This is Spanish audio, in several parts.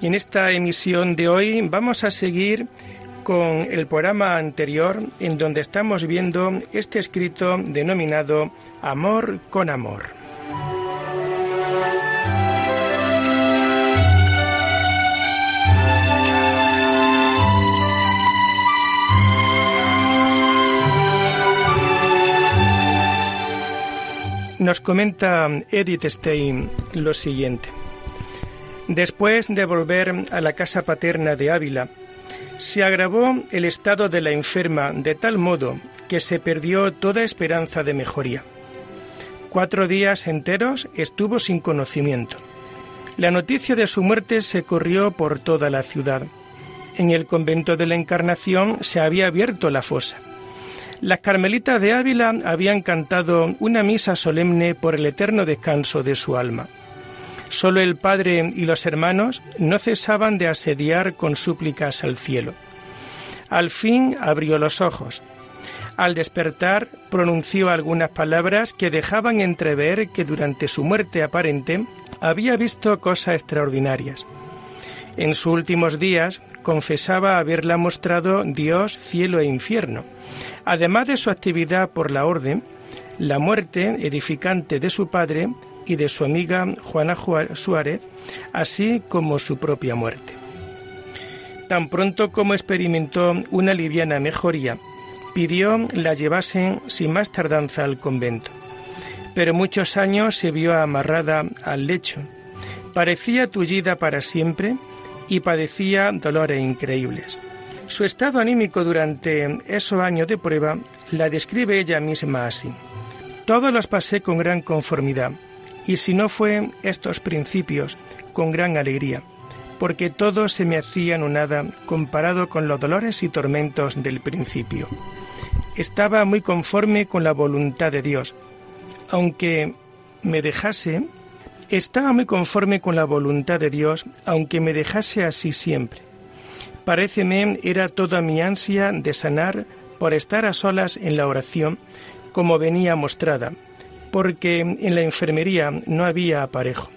Y en esta emisión de hoy vamos a seguir con el programa anterior en donde estamos viendo este escrito denominado Amor con Amor. Nos comenta Edith Stein lo siguiente. Después de volver a la casa paterna de Ávila, se agravó el estado de la enferma de tal modo que se perdió toda esperanza de mejoría. Cuatro días enteros estuvo sin conocimiento. La noticia de su muerte se corrió por toda la ciudad. En el convento de la Encarnación se había abierto la fosa. Las carmelitas de Ávila habían cantado una misa solemne por el eterno descanso de su alma. Solo el padre y los hermanos no cesaban de asediar con súplicas al cielo. Al fin abrió los ojos. Al despertar pronunció algunas palabras que dejaban entrever que durante su muerte aparente había visto cosas extraordinarias. En sus últimos días confesaba haberla mostrado Dios, cielo e infierno. Además de su actividad por la orden, la muerte edificante de su padre y de su amiga Juana Suárez, así como su propia muerte. Tan pronto como experimentó una liviana mejoría, pidió la llevasen sin más tardanza al convento. Pero muchos años se vio amarrada al lecho. Parecía tullida para siempre y padecía dolores increíbles. Su estado anímico durante esos años de prueba la describe ella misma así. Todos los pasé con gran conformidad y si no fue estos principios, con gran alegría, porque todo se me hacía nada comparado con los dolores y tormentos del principio. Estaba muy conforme con la voluntad de Dios, aunque me dejase, estaba muy conforme con la voluntad de Dios, aunque me dejase así siempre. Paréceme era toda mi ansia de sanar por estar a solas en la oración, como venía mostrada, porque en la enfermería no había aparejo.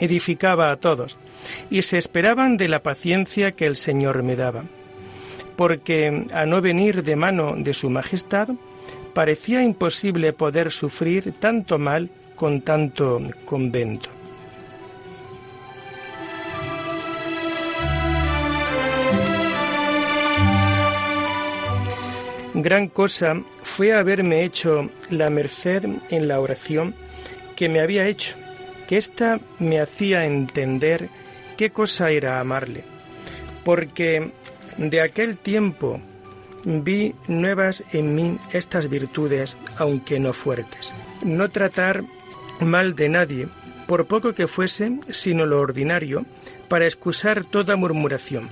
Edificaba a todos y se esperaban de la paciencia que el Señor me daba, porque a no venir de mano de Su Majestad, parecía imposible poder sufrir tanto mal con tanto convento. Gran cosa fue haberme hecho la merced en la oración que me había hecho, que ésta me hacía entender qué cosa era amarle, porque de aquel tiempo vi nuevas en mí estas virtudes, aunque no fuertes. No tratar mal de nadie, por poco que fuese, sino lo ordinario, para excusar toda murmuración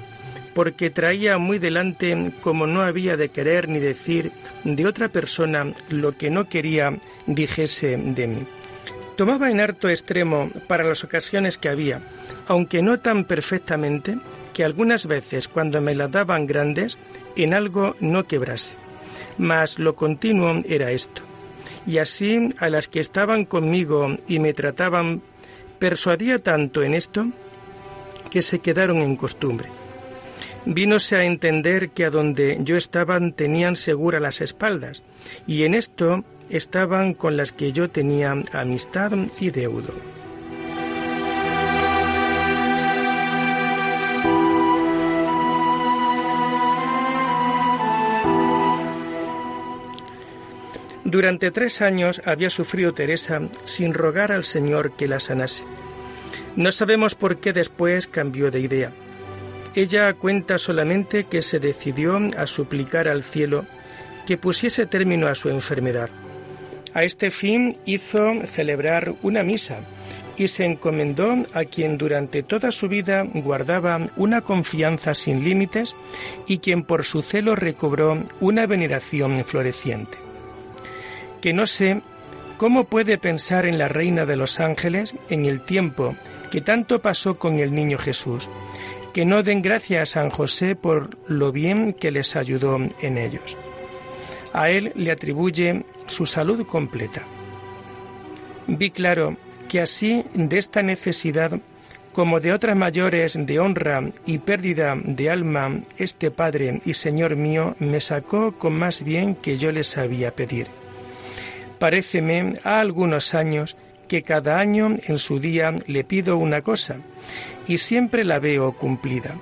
porque traía muy delante como no había de querer ni decir de otra persona lo que no quería dijese de mí. Tomaba en harto extremo para las ocasiones que había, aunque no tan perfectamente, que algunas veces cuando me las daban grandes, en algo no quebrase. Mas lo continuo era esto. Y así a las que estaban conmigo y me trataban, persuadía tanto en esto que se quedaron en costumbre vínose a entender que a donde yo estaban tenían segura las espaldas, y en esto estaban con las que yo tenía amistad y deudo. Durante tres años había sufrido Teresa sin rogar al Señor que la sanase. No sabemos por qué después cambió de idea. Ella cuenta solamente que se decidió a suplicar al cielo que pusiese término a su enfermedad. A este fin hizo celebrar una misa y se encomendó a quien durante toda su vida guardaba una confianza sin límites y quien por su celo recobró una veneración floreciente. Que no sé cómo puede pensar en la Reina de los Ángeles en el tiempo que tanto pasó con el niño Jesús, que no den gracias a San José por lo bien que les ayudó en ellos. A él le atribuye su salud completa. Vi claro que así de esta necesidad como de otras mayores de honra y pérdida de alma, este Padre y Señor mío me sacó con más bien que yo le sabía pedir. Paréceme a algunos años que cada año en su día le pido una cosa y siempre la veo cumplida.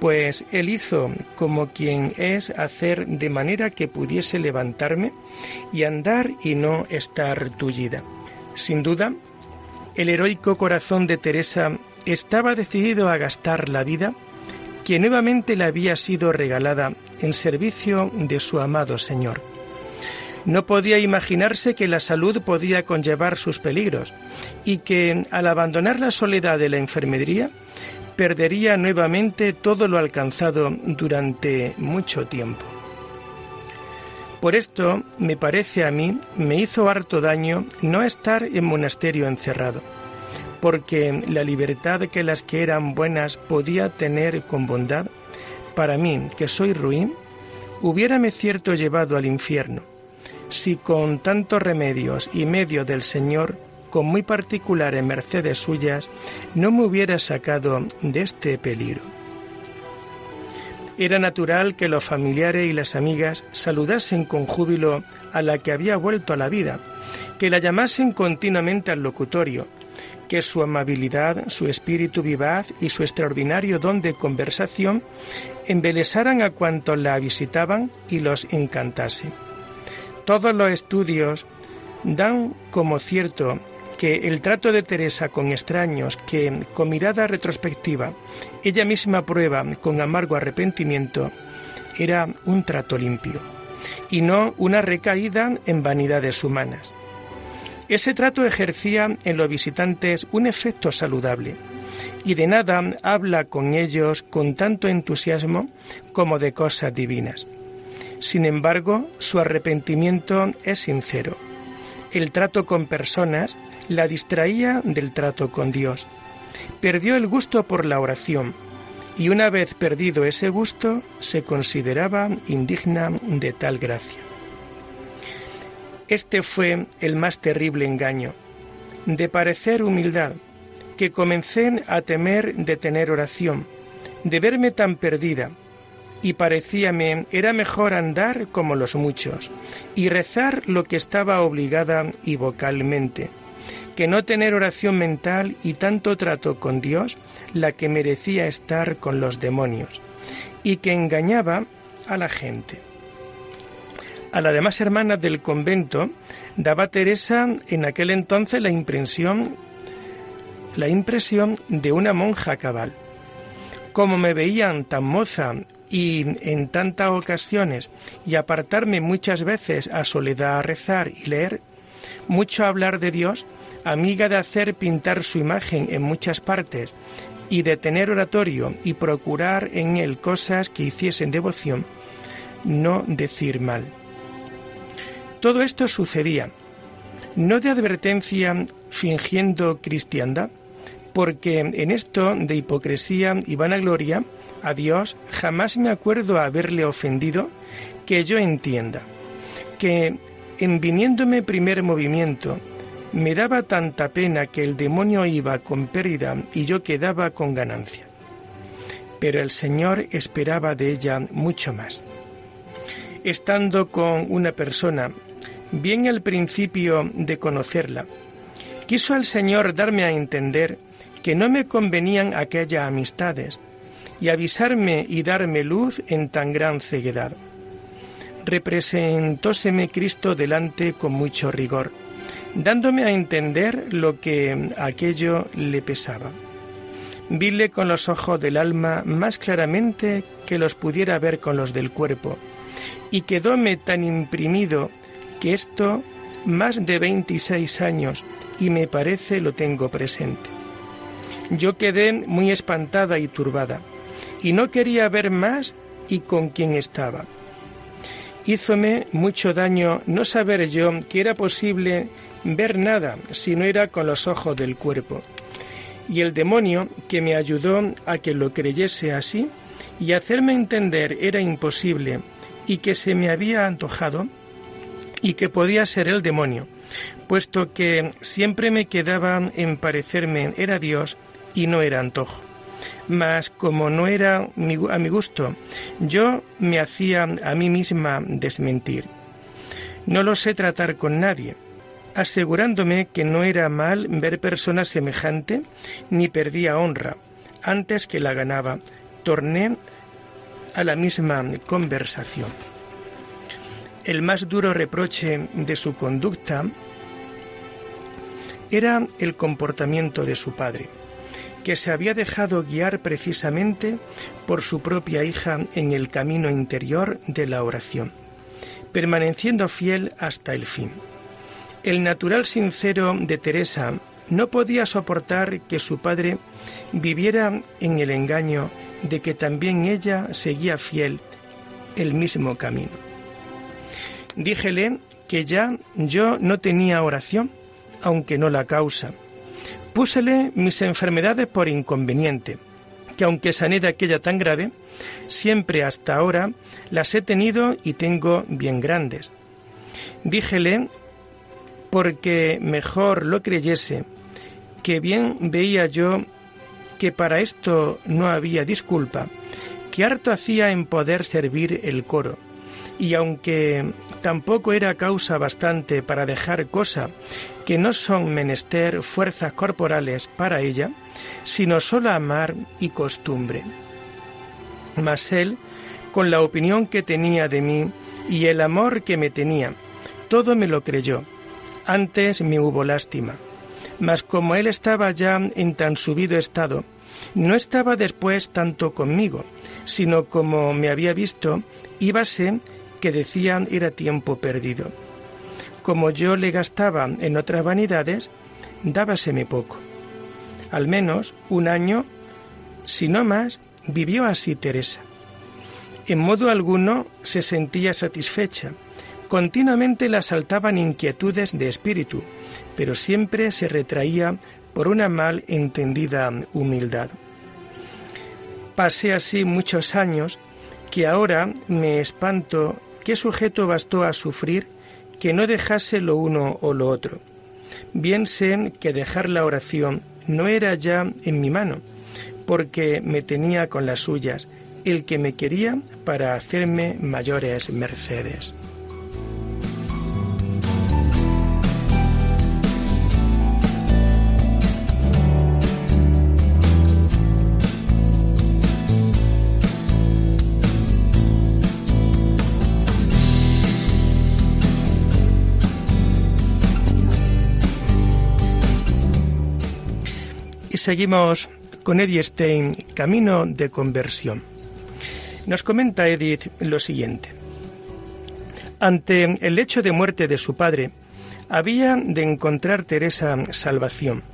Pues él hizo como quien es hacer de manera que pudiese levantarme y andar y no estar tullida. Sin duda, el heroico corazón de Teresa estaba decidido a gastar la vida que nuevamente le había sido regalada en servicio de su amado Señor. No podía imaginarse que la salud podía conllevar sus peligros y que al abandonar la soledad de la enfermería perdería nuevamente todo lo alcanzado durante mucho tiempo. Por esto, me parece a mí, me hizo harto daño no estar en monasterio encerrado, porque la libertad que las que eran buenas podía tener con bondad, para mí, que soy ruin, hubiérame cierto llevado al infierno, si con tantos remedios y medio del Señor, con muy particulares mercedes suyas, no me hubiera sacado de este peligro. Era natural que los familiares y las amigas saludasen con júbilo a la que había vuelto a la vida, que la llamasen continuamente al locutorio, que su amabilidad, su espíritu vivaz y su extraordinario don de conversación embelesaran a cuantos la visitaban y los encantase. Todos los estudios dan como cierto que el trato de Teresa con extraños que, con mirada retrospectiva, ella misma prueba con amargo arrepentimiento, era un trato limpio y no una recaída en vanidades humanas. Ese trato ejercía en los visitantes un efecto saludable y de nada habla con ellos con tanto entusiasmo como de cosas divinas. Sin embargo, su arrepentimiento es sincero. El trato con personas la distraía del trato con Dios. Perdió el gusto por la oración y una vez perdido ese gusto se consideraba indigna de tal gracia. Este fue el más terrible engaño, de parecer humildad, que comencé a temer de tener oración, de verme tan perdida, y parecíame era mejor andar como los muchos y rezar lo que estaba obligada y vocalmente, que no tener oración mental y tanto trato con Dios la que merecía estar con los demonios y que engañaba a la gente. A la demás hermana del convento daba Teresa en aquel entonces la impresión la impresión de una monja cabal. Como me veían tan moza y en tantas ocasiones y apartarme muchas veces a soledad a rezar y leer, mucho hablar de Dios, amiga de hacer pintar su imagen en muchas partes y de tener oratorio y procurar en él cosas que hiciesen devoción, no decir mal. Todo esto sucedía, no de advertencia fingiendo cristiandad, porque en esto de hipocresía y vanagloria a Dios jamás me acuerdo haberle ofendido que yo entienda, que en viniéndome primer movimiento me daba tanta pena que el demonio iba con pérdida y yo quedaba con ganancia. Pero el Señor esperaba de ella mucho más. Estando con una persona, bien al principio de conocerla, quiso el Señor darme a entender que no me convenían aquellas amistades, y avisarme y darme luz en tan gran ceguedad. Representóseme Cristo delante con mucho rigor, dándome a entender lo que aquello le pesaba. Vile con los ojos del alma más claramente que los pudiera ver con los del cuerpo, y quedóme tan imprimido que esto más de 26 años y me parece lo tengo presente. Yo quedé muy espantada y turbada y no quería ver más y con quién estaba. Hízome mucho daño no saber yo que era posible ver nada si no era con los ojos del cuerpo. Y el demonio que me ayudó a que lo creyese así y hacerme entender era imposible y que se me había antojado y que podía ser el demonio, puesto que siempre me quedaba en parecerme era Dios y no era antojo. Mas como no era a mi gusto, yo me hacía a mí misma desmentir. No lo sé tratar con nadie, asegurándome que no era mal ver persona semejante, ni perdía honra. Antes que la ganaba, torné a la misma conversación. El más duro reproche de su conducta era el comportamiento de su padre, que se había dejado guiar precisamente por su propia hija en el camino interior de la oración, permaneciendo fiel hasta el fin. El natural sincero de Teresa no podía soportar que su padre viviera en el engaño de que también ella seguía fiel el mismo camino. Díjele que ya yo no tenía oración, aunque no la causa. Púsele mis enfermedades por inconveniente, que aunque sané de aquella tan grave, siempre hasta ahora las he tenido y tengo bien grandes. Díjele, porque mejor lo creyese, que bien veía yo que para esto no había disculpa, que harto hacía en poder servir el coro, y aunque tampoco era causa bastante para dejar cosa que no son menester fuerzas corporales para ella, sino solo amar y costumbre. Mas él, con la opinión que tenía de mí y el amor que me tenía, todo me lo creyó. Antes me hubo lástima. Mas como él estaba ya en tan subido estado, no estaba después tanto conmigo, sino como me había visto, íbase que decían era tiempo perdido. Como yo le gastaba en otras vanidades, dábaseme poco. Al menos un año, si no más, vivió así Teresa. En modo alguno se sentía satisfecha. Continuamente la asaltaban inquietudes de espíritu, pero siempre se retraía por una mal entendida humildad. Pasé así muchos años que ahora me espanto ¿Qué sujeto bastó a sufrir que no dejase lo uno o lo otro? Bien sé que dejar la oración no era ya en mi mano, porque me tenía con las suyas el que me quería para hacerme mayores mercedes. Seguimos con Edith Stein, Camino de Conversión. Nos comenta Edith lo siguiente. Ante el hecho de muerte de su padre, había de encontrar Teresa salvación.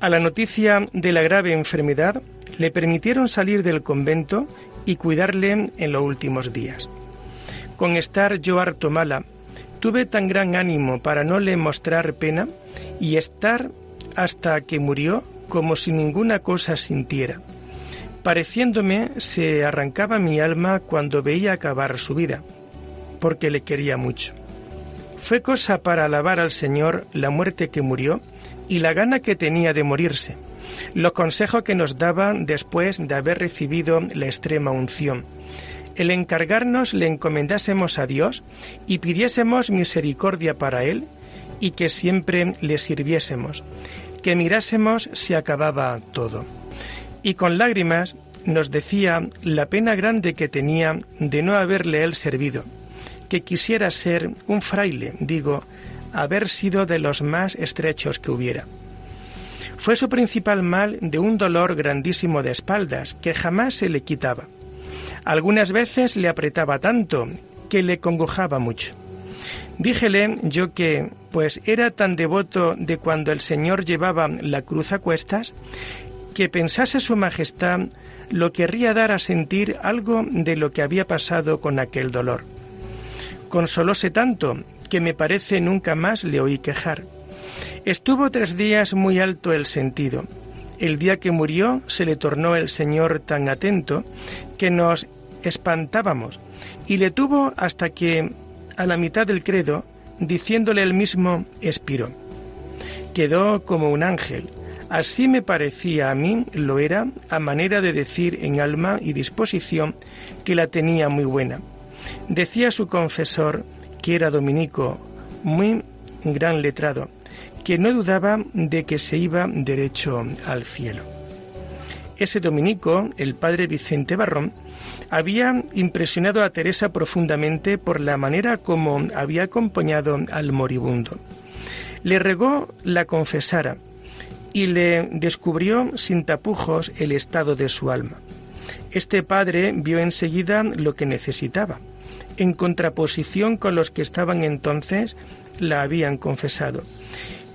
A la noticia de la grave enfermedad, le permitieron salir del convento y cuidarle en los últimos días. Con estar yo harto mala, tuve tan gran ánimo para no le mostrar pena y estar hasta que murió como si ninguna cosa sintiera. Pareciéndome se arrancaba mi alma cuando veía acabar su vida, porque le quería mucho. Fue cosa para alabar al Señor la muerte que murió y la gana que tenía de morirse, los consejos que nos daba después de haber recibido la extrema unción, el encargarnos le encomendásemos a Dios y pidiésemos misericordia para Él y que siempre le sirviésemos, que mirásemos si acababa todo. Y con lágrimas nos decía la pena grande que tenía de no haberle él servido, que quisiera ser un fraile, digo, haber sido de los más estrechos que hubiera. Fue su principal mal de un dolor grandísimo de espaldas, que jamás se le quitaba. Algunas veces le apretaba tanto que le congojaba mucho. Díjele yo que, pues era tan devoto de cuando el Señor llevaba la cruz a cuestas, que pensase su Majestad lo querría dar a sentir algo de lo que había pasado con aquel dolor. Consolóse tanto que me parece nunca más le oí quejar. Estuvo tres días muy alto el sentido. El día que murió se le tornó el Señor tan atento que nos espantábamos y le tuvo hasta que, a la mitad del credo, diciéndole el mismo, expiró. Quedó como un ángel. Así me parecía a mí, lo era, a manera de decir en alma y disposición que la tenía muy buena. Decía su confesor, que era dominico, muy gran letrado, que no dudaba de que se iba derecho al cielo. Ese dominico, el padre Vicente Barrón, había impresionado a Teresa profundamente por la manera como había acompañado al moribundo. Le regó la confesara y le descubrió sin tapujos el estado de su alma. Este padre vio enseguida lo que necesitaba, en contraposición con los que estaban entonces la habían confesado,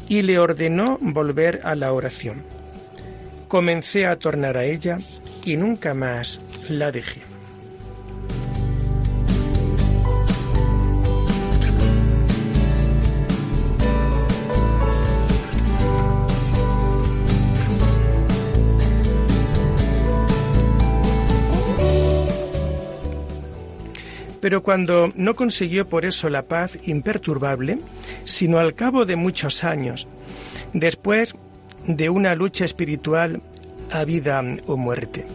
y le ordenó volver a la oración. Comencé a tornar a ella y nunca más la dejé. Pero cuando no consiguió por eso la paz imperturbable, sino al cabo de muchos años, después de una lucha espiritual a vida o muerte.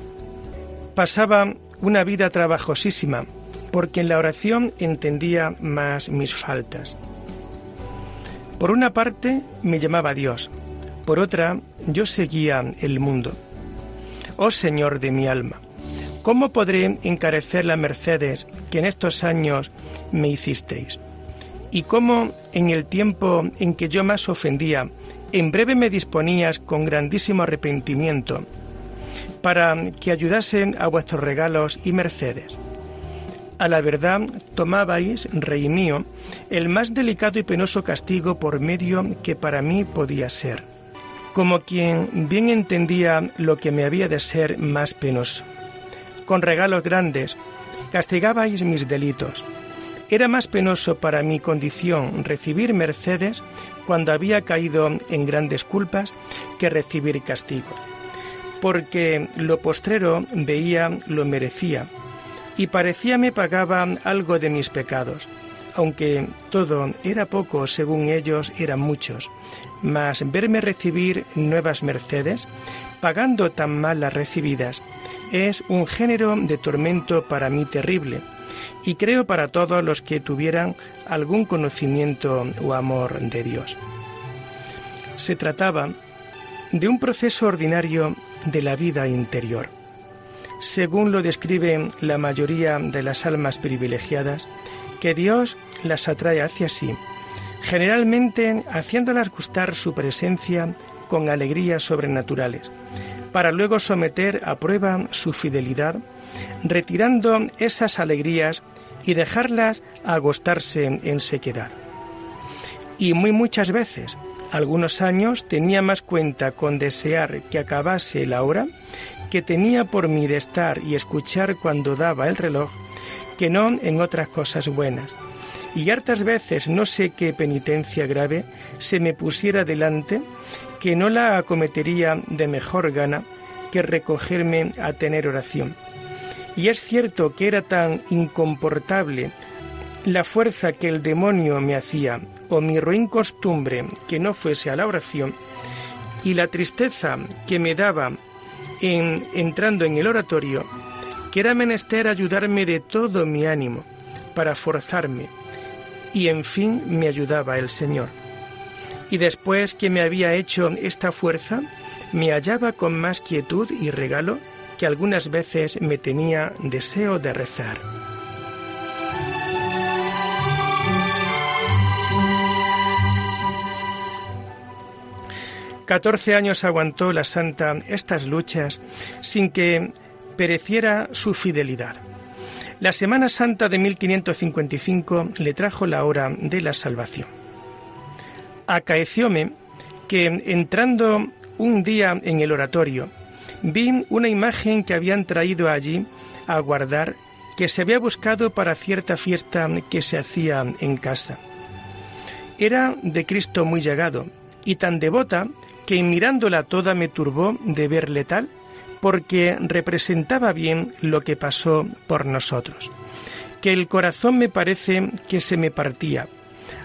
Pasaba una vida trabajosísima, porque en la oración entendía más mis faltas. Por una parte me llamaba Dios, por otra yo seguía el mundo. Oh Señor de mi alma, ¿Cómo podré encarecer las mercedes que en estos años me hicisteis? ¿Y cómo en el tiempo en que yo más ofendía, en breve me disponías con grandísimo arrepentimiento para que ayudase a vuestros regalos y mercedes? A la verdad tomabais, rey mío, el más delicado y penoso castigo por medio que para mí podía ser, como quien bien entendía lo que me había de ser más penoso con regalos grandes, castigabais mis delitos. Era más penoso para mi condición recibir mercedes cuando había caído en grandes culpas que recibir castigo, porque lo postrero veía lo merecía, y parecía me pagaba algo de mis pecados, aunque todo era poco según ellos eran muchos, mas verme recibir nuevas mercedes, pagando tan mal las recibidas, es un género de tormento para mí terrible y creo para todos los que tuvieran algún conocimiento o amor de Dios. Se trataba de un proceso ordinario de la vida interior. Según lo describe la mayoría de las almas privilegiadas, que Dios las atrae hacia sí, generalmente haciéndolas gustar su presencia con alegrías sobrenaturales, para luego someter a prueba su fidelidad, retirando esas alegrías y dejarlas agostarse en sequedad. Y muy muchas veces, algunos años, tenía más cuenta con desear que acabase la hora que tenía por mí de estar y escuchar cuando daba el reloj, que no en otras cosas buenas. Y hartas veces no sé qué penitencia grave se me pusiera delante que no la acometería de mejor gana que recogerme a tener oración. Y es cierto que era tan incomportable la fuerza que el demonio me hacía, o mi ruin costumbre que no fuese a la oración, y la tristeza que me daba en entrando en el oratorio, que era menester ayudarme de todo mi ánimo para forzarme, y en fin me ayudaba el Señor. Y después que me había hecho esta fuerza, me hallaba con más quietud y regalo que algunas veces me tenía deseo de rezar. Catorce años aguantó la santa estas luchas sin que pereciera su fidelidad. La Semana Santa de 1555 le trajo la hora de la salvación. Acaecióme que entrando un día en el oratorio, vi una imagen que habían traído allí a guardar que se había buscado para cierta fiesta que se hacía en casa. Era de Cristo muy llegado y tan devota que mirándola toda me turbó de verle tal, porque representaba bien lo que pasó por nosotros. Que el corazón me parece que se me partía.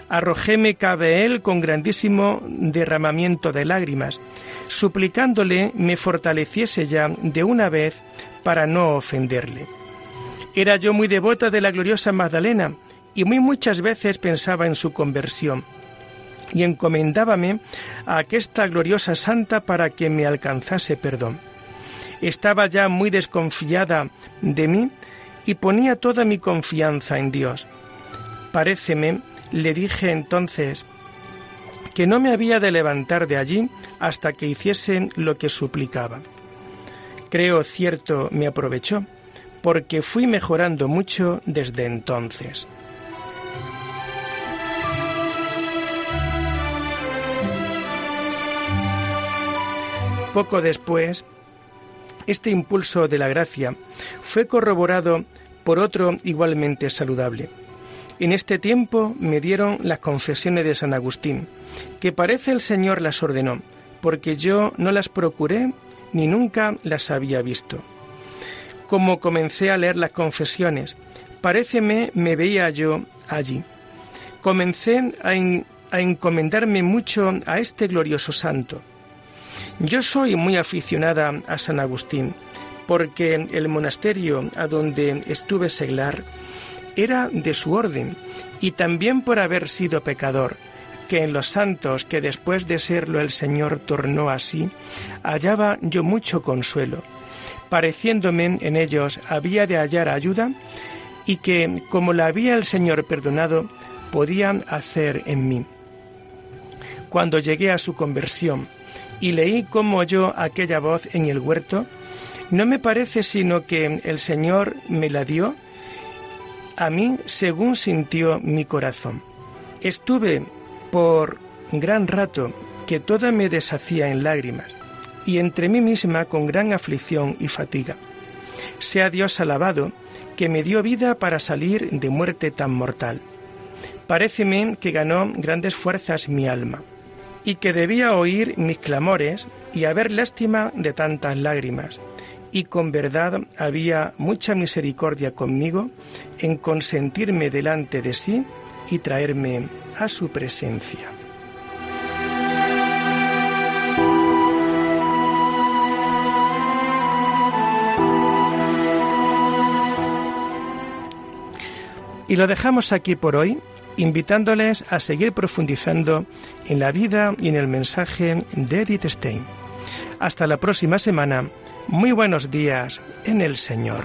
Arrojéme cabe él con grandísimo derramamiento de lágrimas, suplicándole me fortaleciese ya de una vez para no ofenderle. Era yo muy devota de la gloriosa Magdalena y muy muchas veces pensaba en su conversión y encomendábame a aquesta gloriosa santa para que me alcanzase perdón. Estaba ya muy desconfiada de mí y ponía toda mi confianza en Dios. Paréceme, le dije entonces, que no me había de levantar de allí hasta que hiciesen lo que suplicaba. Creo cierto me aprovechó, porque fui mejorando mucho desde entonces. Poco después, este impulso de la gracia fue corroborado por otro igualmente saludable. En este tiempo me dieron las confesiones de San Agustín, que parece el Señor las ordenó, porque yo no las procuré ni nunca las había visto. Como comencé a leer las confesiones, paréceme me veía yo allí. Comencé a, encomendarme mucho a este glorioso santo. Yo soy muy aficionada a San Agustín, porque el monasterio a donde estuve seglar era de su orden, y también por haber sido pecador, que en los santos que después de serlo el Señor tornó así, hallaba yo mucho consuelo, pareciéndome en ellos había de hallar ayuda, y que, como la había el Señor perdonado, podían hacer en mí. Cuando llegué a su conversión y leí como oyó aquella voz en el huerto, no me parece sino que el Señor me la dio a mí según sintió mi corazón. Estuve por gran rato que toda me deshacía en lágrimas, y entre mí misma con gran aflicción y fatiga. Sea Dios alabado, que me dio vida para salir de muerte tan mortal. Paréceme que ganó grandes fuerzas mi alma, y que debía oír mis clamores y haber lástima de tantas lágrimas, y con verdad había mucha misericordia conmigo en consentirme delante de sí y traerme a su presencia. Y lo dejamos aquí por hoy, invitándoles a seguir profundizando en la vida y en el mensaje de Edith Stein. Hasta la próxima semana muy buenos días en el Señor.